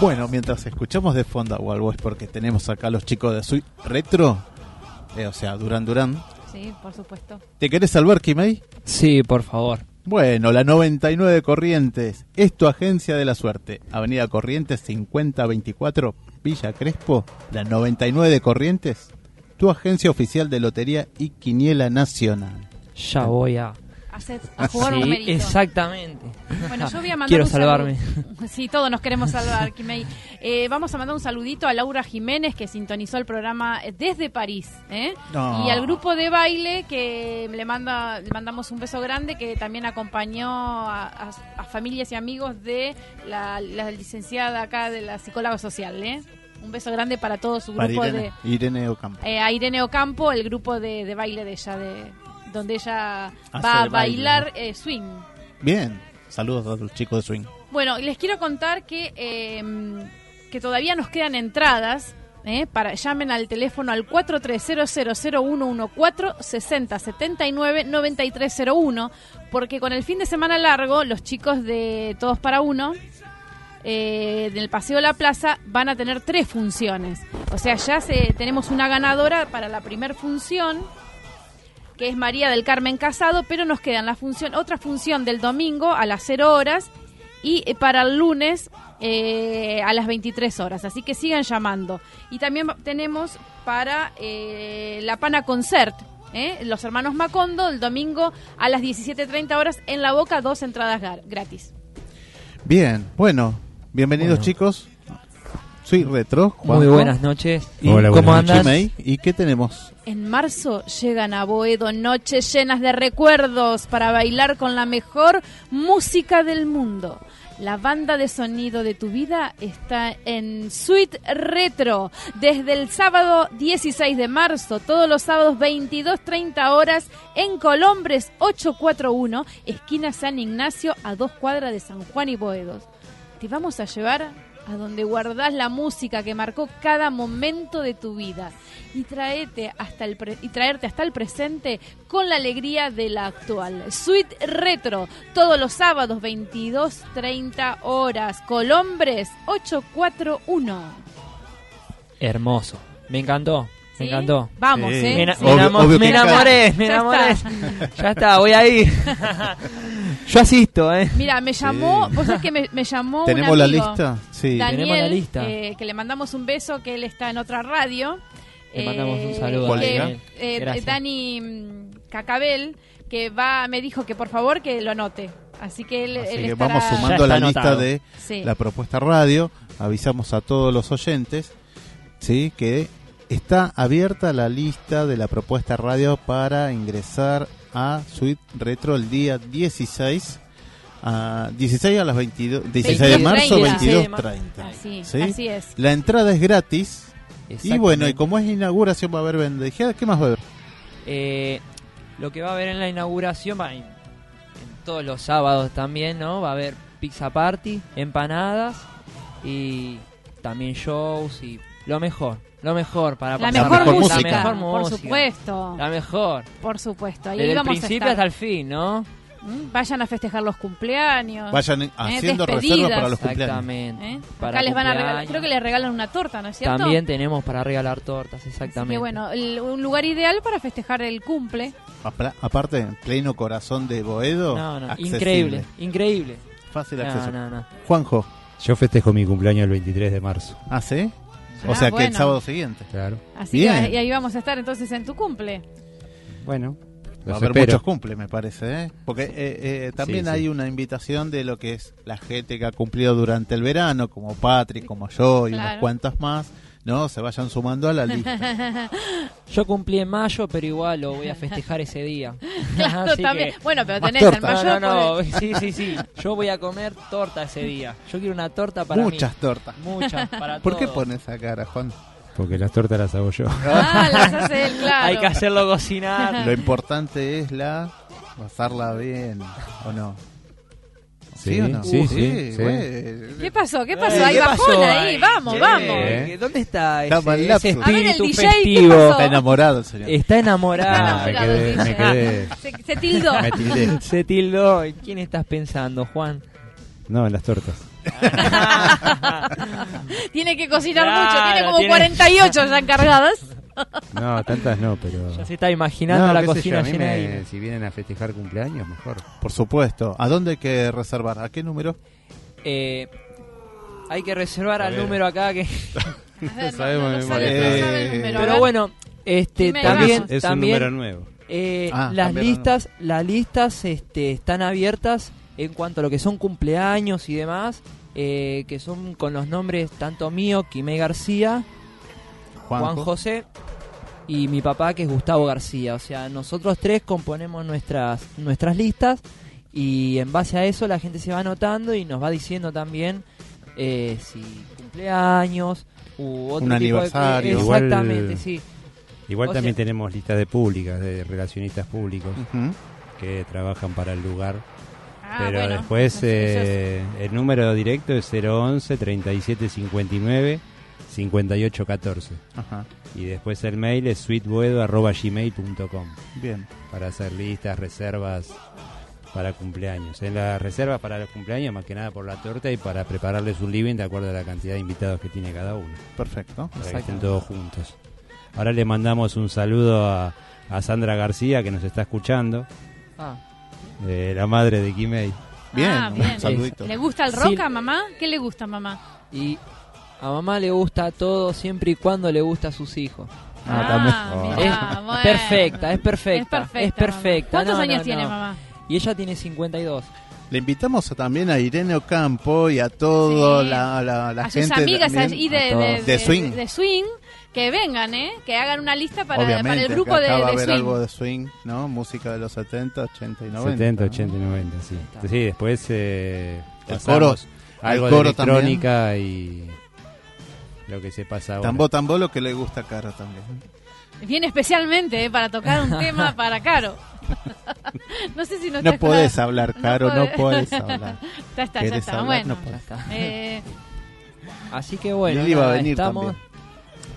Bueno, mientras escuchamos de fondo algo es porque tenemos acá a los chicos de Sui Retro, eh, o sea, Durán Durán. Sí, por supuesto. ¿Te querés salvar, Kimei? Sí, por favor. Bueno, la 99 Corrientes es tu agencia de la suerte. Avenida Corrientes 5024, Villa Crespo. La 99 de Corrientes, tu agencia oficial de lotería y quiniela nacional. Ya voy a... A jugar un Sí, numerito. exactamente. Bueno, yo voy a mandar Quiero un salvarme. saludo. Sí, todos nos queremos salvar, Kimei. Eh, vamos a mandar un saludito a Laura Jiménez, que sintonizó el programa desde París. ¿eh? No. Y al grupo de baile, que le, manda, le mandamos un beso grande, que también acompañó a, a- a familias y amigos de la, la licenciada acá de la psicóloga social. ¿eh? Un beso grande para todo su Para grupo Irene, de... Irene Ocampo. eh, a Irene Ocampo, el grupo de, de baile de ella, de, donde ella Hace va a bailar eh, swing. Bien, saludos a los chicos de Swing. Bueno, les quiero contar que, eh, que todavía nos quedan entradas. eh, para llamen al teléfono al 4300011460799301 porque con el fin de semana largo los chicos de Todos para Uno eh, del Paseo de la Plaza van a tener tres funciones. O sea, ya se, tenemos una ganadora para la primer función que es María del Carmen Casado, pero nos quedan la función, otra función del domingo a las 0 horas y eh, para el lunes eh, a las 23 horas. Así que sigan llamando. Y también tenemos para eh, la Pana Concert. ¿eh? Los hermanos Macondo, el domingo a las 17.30 horas en La Boca, dos entradas gar- gratis. Bien, bueno, bienvenidos Bueno. chicos. Soy Retro. Muy Juanjo. buenas noches. ¿Y Hola, ¿Cómo buenas andan? Jimei, ¿Y qué tenemos? En marzo llegan a Boedo noches llenas de recuerdos para bailar con la mejor música del mundo. La banda de sonido de tu vida está en Suite Retro desde el sábado 16 de marzo, todos los sábados 22.30 horas en Colombres 841, esquina San Ignacio a dos cuadras de San Juan y Boedos. Te vamos a llevar a donde guardás la música que marcó cada momento de tu vida y traete hasta el pre- y traerte hasta el presente con la alegría de la actual. Suite Retro, todos los sábados 22:30 horas. Colombres 841. Hermoso. Me encantó. Me ¿Sí? encantó. Vamos, Sí. ¿eh? Me, ena- Sí. me Obvio- enamo- obvio me que enamoré, me Ya enamoré. está. Ya está, voy a ir. Yo asisto, ¿eh? Mira, me llamó, Sí. vos sabés que me, me llamó ¿Tenemos un la lista? Sí. Daniel, Tenemos la lista. eh, que le mandamos un beso, que él está en otra radio. Le mandamos un saludo a eh, Gracias. Dani mm, Cacabel, que va, me dijo que por favor que lo anote. Así que él, Así él que estará- vamos sumando la lista de Sí. la propuesta radio. Avisamos a todos los oyentes, sí, que está abierta la lista de la propuesta radio para ingresar a Suite Retro el día 16 a 16 a las 22 16 de 22, marzo 30. 22:30. Así, ¿sí? así es. La entrada es gratis y bueno, y como es inauguración va a haber bandejeada, ¿qué más va a haber? Eh, lo que va a haber en la inauguración, va, en, en todos los sábados también, ¿no? Va a haber pizza party, empanadas y también shows y lo mejor, lo mejor para La pasar mejor, mejor música. La mejor por música. supuesto. La mejor. Por supuesto. Ahí Desde el principio estar. hasta el fin, ¿no? ¿Mm? Vayan a festejar los cumpleaños. Vayan haciendo reserva despedidas. para los cumpleaños. Exactamente. ¿eh? Para Acá les van a regalar, creo que les regalan una torta, ¿no es cierto? También tenemos para regalar tortas, Así exactamente. que bueno, el- un lugar ideal para festejar el cumple. Apla- Aparte, en pleno corazón de Boedo, no, no, accesible, increíble, increíble. fácil acceso. No, no, no. Juanjo, Yo festejo mi cumpleaños el 23 de marzo. ¿ah, sí? O Ah, sea que el sábado siguiente. Claro. Así Bien. que y ahí vamos a estar entonces en tu cumple. Bueno, Va a haber espero. muchos cumples, me parece, ¿eh? Porque eh, eh, también Sí, hay sí. una invitación de lo que es la gente que ha cumplido durante el verano, como Patrick, como yo y unas cuantas más, ¿no? Se vayan sumando a la lista. Yo cumplí en mayo, pero igual lo voy a festejar ese día. Claro, Así también. que- Bueno, pero tenés el mayor. No, no, no, sí, sí, sí. Yo voy a comer torta ese día. Yo quiero una torta para Muchas mí. tortas. Muchas, para ¿Por qué pones esa cara, Juan? Porque las tortas las hago yo. Ah, las hace él, claro. Hay que hacerlo cocinar. Lo importante es la pasarla bien, ¿o no? Sí, o no? sí, sí, sí. güey. ¿Qué pasó? ¿Qué pasó? Eh, Hay ¿qué bajón pasó ahí. ahí? Vamos, vamos. Eh. ¿Dónde está Está ese, mal ese lapsus. A ver, el DJ. Está enamorado señor. Está enamorado. Ah, me enamorado, quedé, me dice. quedé. Se, se tildó. Me tildé. Se tildó. ¿En quién estás pensando, Juan? No, en las tortas. tiene que cocinar Claro, mucho. Tiene como tiene- 48 ya encargadas. No, tantas no, pero. Ya se está imaginando No, la cocina yo, a mí llena me- de... Si vienen a festejar cumpleaños, mejor. Por supuesto. ¿A dónde hay que reservar? ¿A qué número? Eh, hay que reservar A al ver. número acá que... Ver, no, Sabemos no, no de sabe, memoria. no sabe el Eh, número. a Pero bueno, este también. Es un número nuevo. eh, Ah, las listas, las listas este, están abiertas en cuanto a lo que son cumpleaños y demás, eh, que son con los nombres tanto mío, Quimé García, Juan. José y mi papá que es Gustavo García. O sea, nosotros tres componemos nuestras, nuestras listas y en base a eso la gente se va anotando y nos va diciendo también eh, si cumpleaños u otro Un tipo de- aniversario. Igual- Exactamente, sí. Igual O también sea- tenemos listas de públicas, de relacionistas públicos, que trabajan para el lugar. Ah, Pero bueno, después eh, el número directo es 011 3759 5814. Ajá. Y después el mail es sweetboedo.gmail.com Bien. para hacer listas, reservas para cumpleaños. En las reservas para los cumpleaños, más que nada por la torta y para prepararles un living de acuerdo a la cantidad de invitados que tiene cada uno. Perfecto. Para que Exacto. estén todos juntos. Ahora le mandamos un saludo a a Sandra García que nos está escuchando, Ah, eh, la madre de Kimei. Bien, Ah, bien. un saludito. ¿Le gusta el Sí. rock a mamá? ¿Qué le gusta a mamá? y a mamá le gusta todo siempre y cuando le gusta a sus hijos. Ah, también. mirá, es bueno. perfecta, es Es perfecta. perfecta. Es perfecta. ¿Cuántos No, años no, tiene no. mamá? Y ella tiene 52. Le invitamos a- también a Irene Ocampo y a toda Sí. la, la, la a sus gente amigas también. allí de, a de. De swing. de swing, que vengan, ¿eh? Que hagan una lista para, para el grupo de, acá va a de haber swing. algo de swing, ¿no? Música de los 70, 80 y 90. 70, ¿no? 80 y 90, sí. Sí, después eh, El coro, algo el de coro electrónica y lo que se pasa ahora. Tambo Tambo lo que le gusta a Caro también. Viene especialmente ¿eh? para tocar un tema para Caro. no sé si no No podés hablar, Caro, no podés. podés hablar. Ya está, ya ¿Querés está. hablar? Bueno, No podés. Ya está. eh, Así que bueno, Lili va a venir estamos. también.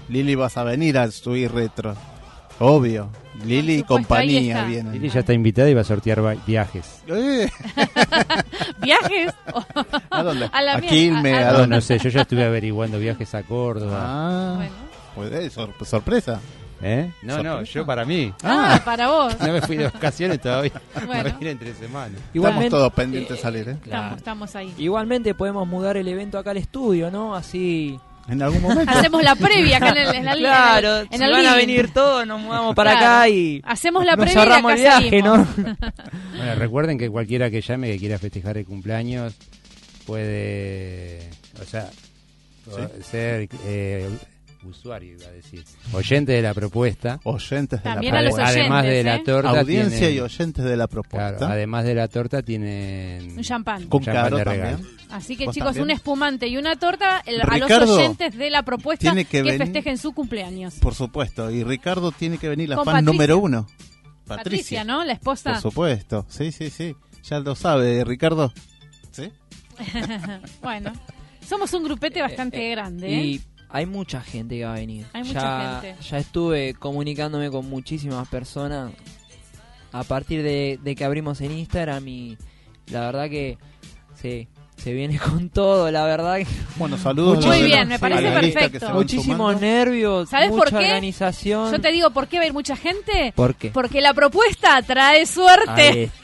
Lili vas a venir al Subir Retro. Obvio. Lili y compañía vienen. Lili ya está invitada y va a sortear viajes. Eh, ¿Viajes? ¿A dónde? A la A Quilmes, a- ¿a No, no sé, yo ya estuve averiguando viajes a Córdoba. Ah, Bueno. puede, sor- sorpresa. ¿Eh? No, no, yo para mí. Ah, para vos. No me fui de vacaciones todavía. Bueno. Me vine entre semanas. Estamos todos pendientes de salir, ¿eh? Estamos, estamos ahí. Igualmente podemos mudar el evento acá al estudio, ¿no? Así. En algún momento. Hacemos la previa acá en el, en la- Claro, en el, en si el van a venir todos, nos mudamos para Claro. acá y. Hacemos la nos previa y ahorramos acá el viaje. ¿no? Bueno, recuerden que cualquiera que llame que quiera festejar el cumpleaños puede, o sea, ser eh, usuario, iba a decir, oyente de la propuesta. Oyentes de También la a los propuesta. además de oyentes, la ¿eh? torta, Audiencia tienen- y oyentes de la propuesta. claro, además de la torta tienen Un champán. Con champán de regalo. Así que ¿Vos chicos, también? un espumante y una torta el- a los oyentes de la propuesta tiene que, que venir- festejen su cumpleaños. Por supuesto. Y Ricardo tiene que venir la Con fan Patricia. número uno. Patricia, Patricia. ¿no? La esposa. Por supuesto. Sí, sí, sí. Ya lo sabe, Ricardo. ¿Sí? bueno, somos un grupete bastante grande, ¿eh? Y hay mucha gente que va a venir. Hay mucha ya, gente. Ya estuve comunicándome con muchísimas personas a partir de, de que abrimos en Instagram y la verdad que sí, se viene con todo, la verdad que Bueno, saludos. Muy bien, me parece perfecto. muchísimos nervios, ¿Sabes mucha por qué? organización. Yo te digo, ¿por qué va a ir mucha gente? ¿Por qué? Porque la propuesta trae Ahí suerte. está.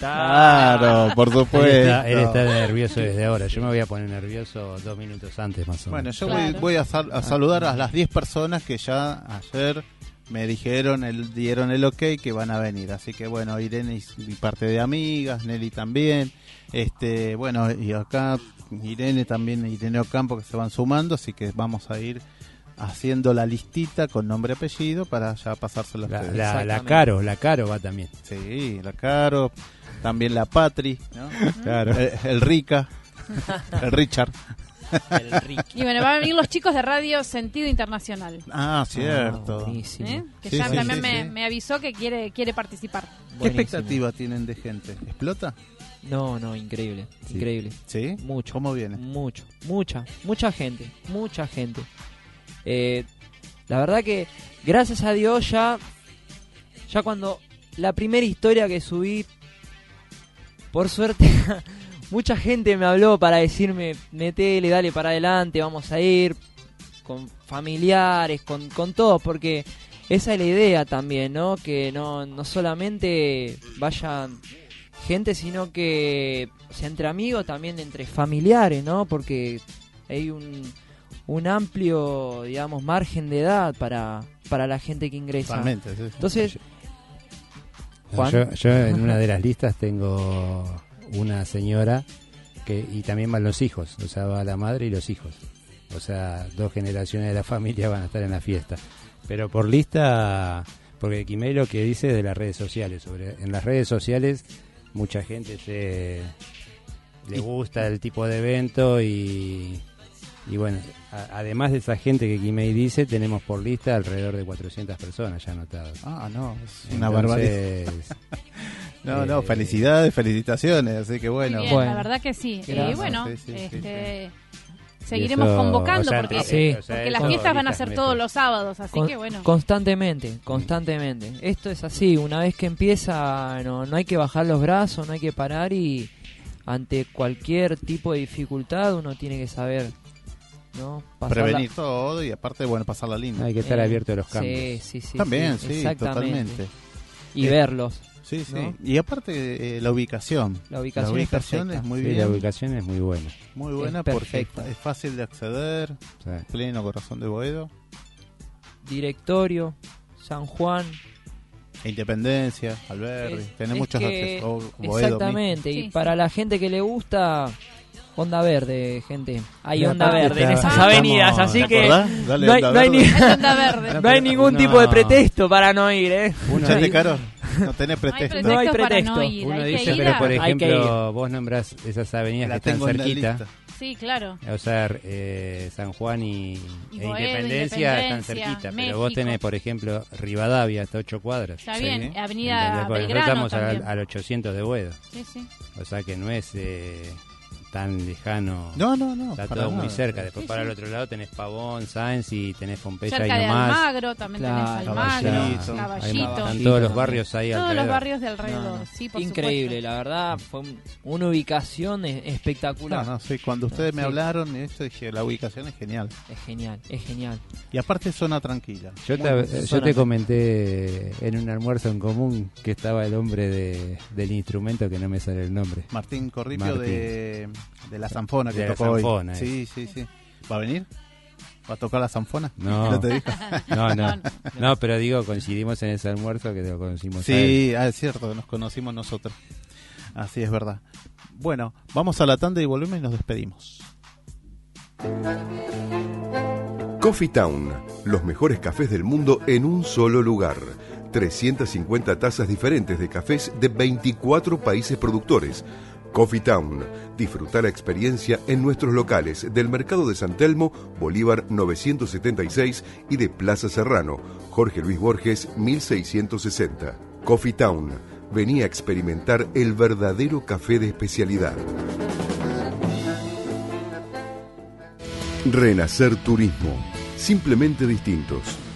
Claro, por Él supuesto. está, él está nervioso desde ahora. Yo me voy a poner nervioso dos minutos antes más o Bueno, menos. yo Claro. voy, voy a, sal- a saludar a las 10 personas que ya ayer me dijeron, el, dieron el ok que van a venir. Así que bueno, Irene y, y parte de amigas, Nelly también. Este, bueno, y acá Irene también, Irene Ocampo que se van sumando, así que vamos a ir haciendo la listita con nombre y apellido para ya pasárselo a La, ustedes. la, la. Caro, la Caro va también. Sí, la Caro, también la Patri, ¿no? Claro. el, el Rica, el Richard. El Ricky. Y bueno, van a venir los chicos de Radio Sentido Internacional. Ah, cierto. Ah. ¿eh? Que Sí, ya sí, también sí, me, sí. me avisó que quiere quiere participar. ¿Qué Buenísimo. expectativa tienen de gente? ¿Explota? No, no, increíble, Sí. increíble. ¿Sí? Mucho. ¿Cómo viene? Mucho, mucha, mucha gente, mucha gente. Eh, la verdad que, gracias a Dios, ya, ya cuando la primera historia que subí, por suerte, mucha gente me habló para decirme, metele, dale para adelante, vamos a ir, con familiares, con, con todos, porque esa es la idea también, ¿no? Que no, no solamente vayan gente, sino que o sea, entre amigos, también entre familiares, ¿no? Porque hay un, un amplio, digamos, margen de edad para, para la gente que ingresa. Totalmente. sí, sí. Entonces. Yo, yo en una de las listas tengo una señora que y también van los hijos, o sea, va la madre y los hijos. O sea, dos generaciones de la familia van a estar en la fiesta. Pero por lista, porque Quimei lo que dice de las redes sociales, sobre en las redes sociales mucha gente se le gusta el tipo de evento y y bueno, a- además de esa gente que Quimei dice, tenemos por lista alrededor de 400 personas ya anotadas. Ah, no, es una barbaridad. Entonces, No, no, eh, felicidades, felicitaciones. Así que bueno. Bien, Bueno. la verdad que sí. Y bueno, Sí, sí, sí, este, seguiremos eso, convocando o sea, porque, Sí. las fiestas van a ser todos los sábados, así Con- que bueno. Constantemente, constantemente. Esto es así, una vez que empieza no, no hay que bajar los brazos, no hay que parar y ante cualquier tipo de dificultad uno tiene que saber, ¿no? Pasarla- Prevenir todo y aparte, bueno, pasar la línea. Hay que estar Eh, abierto a los cambios. Sí, sí, sí. También, sí, totalmente. y Eh, verlos. Sí, sí. ¿no? Y aparte eh, la ubicación. La ubicación es perfecta. es muy Sí, bien. la ubicación es muy buena. Muy Es buena porque perfecta. es fácil de acceder, pleno corazón de Boedo, Directorio, San Juan. Independencia, Alberdi, Es- tiene es muchos accesos. Boedo Exactamente, y sí. para la gente que le gusta, onda verde, gente. Hay onda verde en esas estamos- avenidas, así ¿te que? Dale, no hay, onda no hay verde. ni- Hay onda verde. no hay ningún tipo de pretexto para no ir, ¿eh? uno, di- Caro, no tenés pretexto. No hay para pretexto. no ir. uno hay dice, pero por Hay ejemplo, vos nombrás esas avenidas La que están cerquita. Sí, claro. O sea, eh, San Juan y, Y e Boedo, Independencia están cerquita, pero vos tenés, por ejemplo, Rivadavia hasta 8 cuadras. Está bien. Avenida Porque Belgrano nosotros estamos al, al 800 de Boedo. Sí, sí. O sea que no es eh, tan lejano. No, no, no. Está para todo muy nada. cerca. Después Sí, para sí. el otro lado tenés Pavón, Sáenz y tenés Pompeya Cerca y de nomás. Almagro también Claro, tenés Almagro, Caballito. Están todos los barrios ahí Todos los barrios de alrededor. No, no. Sí, por Increíble, supuesto. la verdad, fue un- una ubicación e- espectacular. No, no, sí, cuando ustedes me Sí. hablaron, esto dije, la ubicación es genial. Es genial, es genial. Y aparte zona tranquila. Yo te, yo te comenté en un almuerzo en común que estaba el hombre de, del instrumento que no me sale el nombre. Martín Corripio Martín. de, de la zanfona que De la tocó hoy. zanfona, Sí, sí, sí. ¿Va a venir? ¿Va a tocar la zanfona? No. te dijo? No, no. No, pero digo, coincidimos en ese almuerzo que lo conocimos. a él. Sí, ah, es cierto, nos conocimos nosotros. Así es verdad. Bueno, vamos a la tanda y volvemos y nos despedimos. Coffee Town, los mejores cafés del mundo en un solo lugar. 350 tazas diferentes de cafés de 24 países productores. Coffee Town, disfruta la experiencia en nuestros locales del Mercado de San Telmo, Bolívar 976 y de Plaza Serrano, Jorge Luis Borges 1660. Coffee Town, venía a experimentar el verdadero café de especialidad. Renacer Turismo. Simplemente distintos.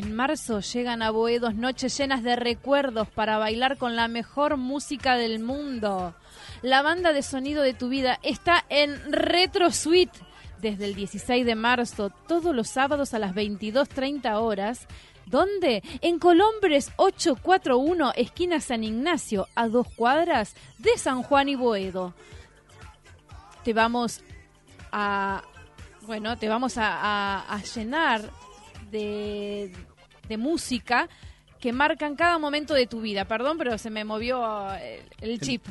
En marzo llegan a Boedos noches llenas de recuerdos para bailar con la mejor música del mundo. La banda de sonido de tu vida está en Retro Suite desde el 16 de marzo, todos los sábados a las 22.30 horas. ¿Dónde? En Colombres 841, esquina San Ignacio, a dos cuadras de San Juan y Boedo. Te vamos a, bueno, te vamos a, a- a llenar de, de música que marcan cada momento de tu vida. Perdón, pero se me movió el, el chip.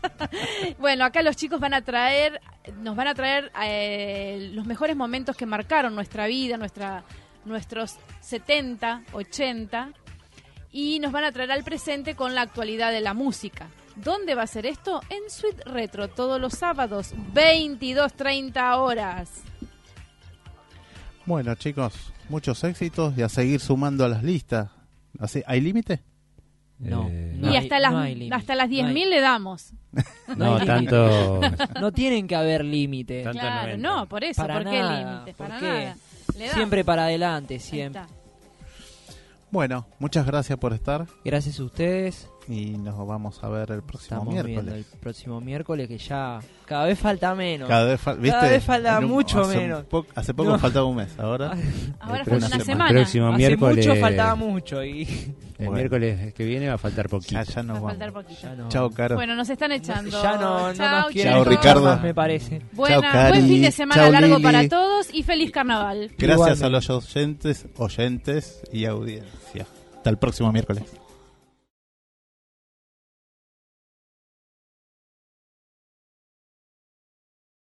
bueno, acá los chicos van a traer, nos van a traer eh, los mejores momentos que marcaron nuestra vida, nuestra, nuestros 70, 80, y nos van a traer al presente con la actualidad de la música. ¿Dónde va a ser esto? En Suite Retro, todos los sábados, 22.30 horas. Bueno, chicos, muchos éxitos y a seguir sumando a las listas. Así, ¿Hay límite? No, Eh, no y hay- hasta, las, no hasta las No hay- 10.000 le damos. No, tanto. No tienen que haber límite. Tanto Claro, no no, por eso, Para ¿por qué nada, límite? ¿por Para qué? nada. Le damos. Siempre para adelante, siempre. Bueno, muchas gracias por estar Gracias a ustedes. Y nos vamos a ver el próximo Estamos viendo el miércoles. próximo miércoles que ya cada vez falta menos. Cada vez, fal- ¿viste? vez falta un- mucho hace menos. po- hace poco No. faltaba un mes, ahora. Ahora fue una próximo- semana. el próximo Hace miércoles. mucho faltaba mucho y El Bueno. miércoles que viene va a faltar poquito. Ya, ya nos Va a faltar poquito. ya no, Chao, Caro. Bueno, nos están echando. ya no, nos quieren Chao, Ricardo. más, me parece. Buena, Chao, buen fin de semana Chao, largo Lili. para todos y feliz carnaval. Gracias Igualmente. a los oyentes, oyentes y audiencia. Hasta el próximo miércoles.